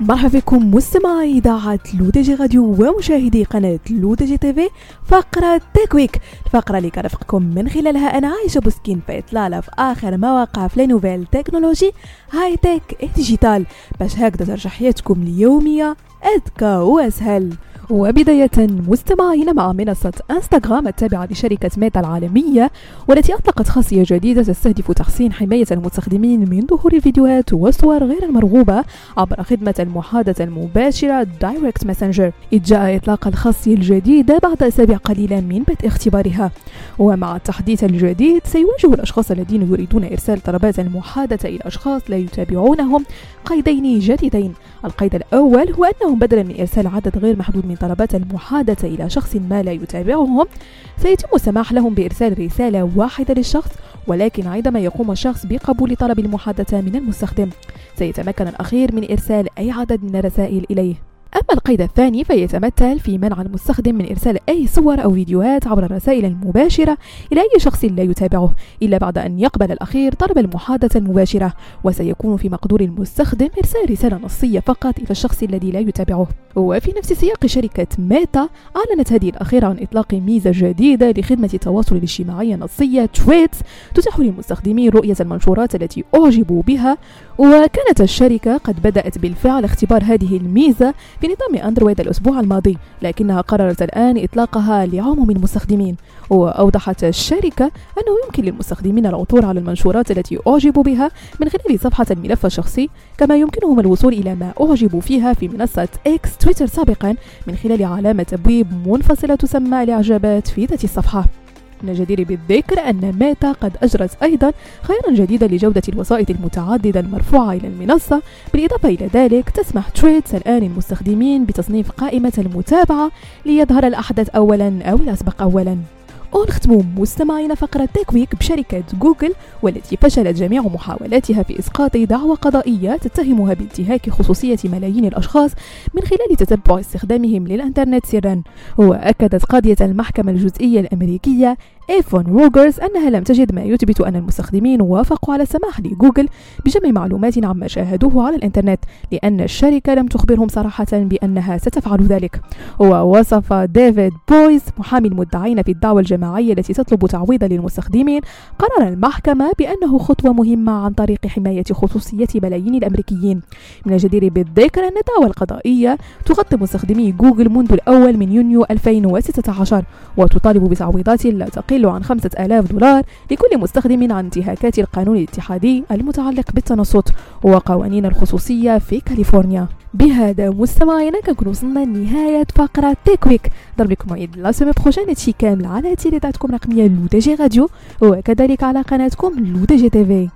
مرحبا بكم مستمعي إذاعة لودجي راديو ومشاهدي قناة لودجي تيفي فقرة Tech Week الفقره اللي كترافقكم من خلالها أنا عايشة بوسكين في اطلاله في آخر ما وقع في nouvelles technologies high-tech digital باش هكذا ترجع حياتكم اليومية أذكى وأسهل. وبداية مستمعين مع منصة إنستغرام التابعة لشركة ميتا العالمية والتي أطلقت خاصية جديدة تستهدف تحسين حماية المستخدمين من ظهور الفيديوهات والصور غير المرغوبة عبر خدمة المحادثة المباشرة Direct Messenger إذ جاء إطلاق الخاصية الجديدة بعد أسابيع قليلة من بدء اختبارها. ومع التحديث الجديد سيواجه الأشخاص الذين يريدون إرسال طلبات المحادثة إلى أشخاص لا يتابعونهم قيدين جديدين. القيد الأول هو أنهم بدلا من إرسال عدد غير محدود من طلبات المحادثة إلى شخص ما لا يتابعهم سيتم السماح لهم بإرسال رسالة واحدة للشخص ولكن عندما يقوم الشخص بقبول طلب المحادثة من المستخدم سيتمكن الأخير من إرسال أي عدد من الرسائل إليه. أما القيد الثاني فيتمثل في منع المستخدم من إرسال أي صور أو فيديوهات عبر الرسائل المباشرة إلى أي شخص لا يتابعه إلا بعد أن يقبل الأخير طلب المحادثة المباشرة وسيكون في مقدور المستخدم إرسال رسالة نصية فقط إلى الشخص الذي لا يتابعه. وفي نفس سياق شركة ميتا أعلنت هذه الأخيرة عن إطلاق ميزة جديدة لخدمة التواصل الاجتماعي النصية تريدز تتيح للمستخدمين رؤية المنشورات التي أعجبوا بها. وكانت الشركة قد بدأت بالفعل اختبار هذه الميزة في نظام أندرويد الأسبوع الماضي لكنها قررت الآن إطلاقها لعموم المستخدمين. وأوضحت الشركة أنه يمكن للمستخدمين العثور على المنشورات التي أعجبوا بها من خلال صفحة الملف الشخصي كما يمكنهم الوصول إلى ما أعجبوا فيها في منصة إكس تويتر سابقا من خلال علامة تبويب منفصلة تسمى الإعجابات في ذات الصفحة. من الجدير بالذكر أن ميتا قد أجرت أيضا خيارا جديدا لجودة الوسائط المتعددة المرفوعة إلى المنصة. بالإضافة إلى ذلك تسمح تريدز الآن للمستخدمين بتصنيف قائمة المتابعة ليظهر الأحدث أولا أو الأسبق أولا. ونختم مستمعين فقرة تيك بشركة جوجل والتي فشلت جميع محاولاتها في إسقاط دعوى قضائية تتهمها بانتهاك خصوصية ملايين الأشخاص من خلال تتبع استخدامهم للإنترنت سرا. وأكدت قاضية المحكمة الجزئية الأمريكية إيفون روجرز أنها لم تجد ما يثبت أن المستخدمين وافقوا على السماح لجوجل بجمع معلومات عما شاهدوه على الإنترنت لأن الشركة لم تخبرهم صراحة بأنها ستفعل ذلك. ووصف ديفيد بويز محامي المدعين في الدعوى الجماعية التي تطلب تعويض للمستخدمين قرار المحكمة بأنه خطوة مهمة عن طريق حماية خصوصية ملايين الأمريكيين. من الجدير بالذكر أن الدعوى القضائية تغطي مستخدمي جوجل منذ الأول من يونيو 2016 وتطالب بتعويضات لا تقل يقل عن خمسة آلاف دولار لكل مستخدم عن انتهاكات القانون الاتحادي المتعلق بالتنصت وقوانين الخصوصية في كاليفورنيا. بهذا مستمعينا كنكون وصلنا لنهاية فقرة Tech Week نضربلكم موعد la semaine prochaine كامل على تيليتاتكم رقمية لو راديو وكذلك على قناتكم لو تيفي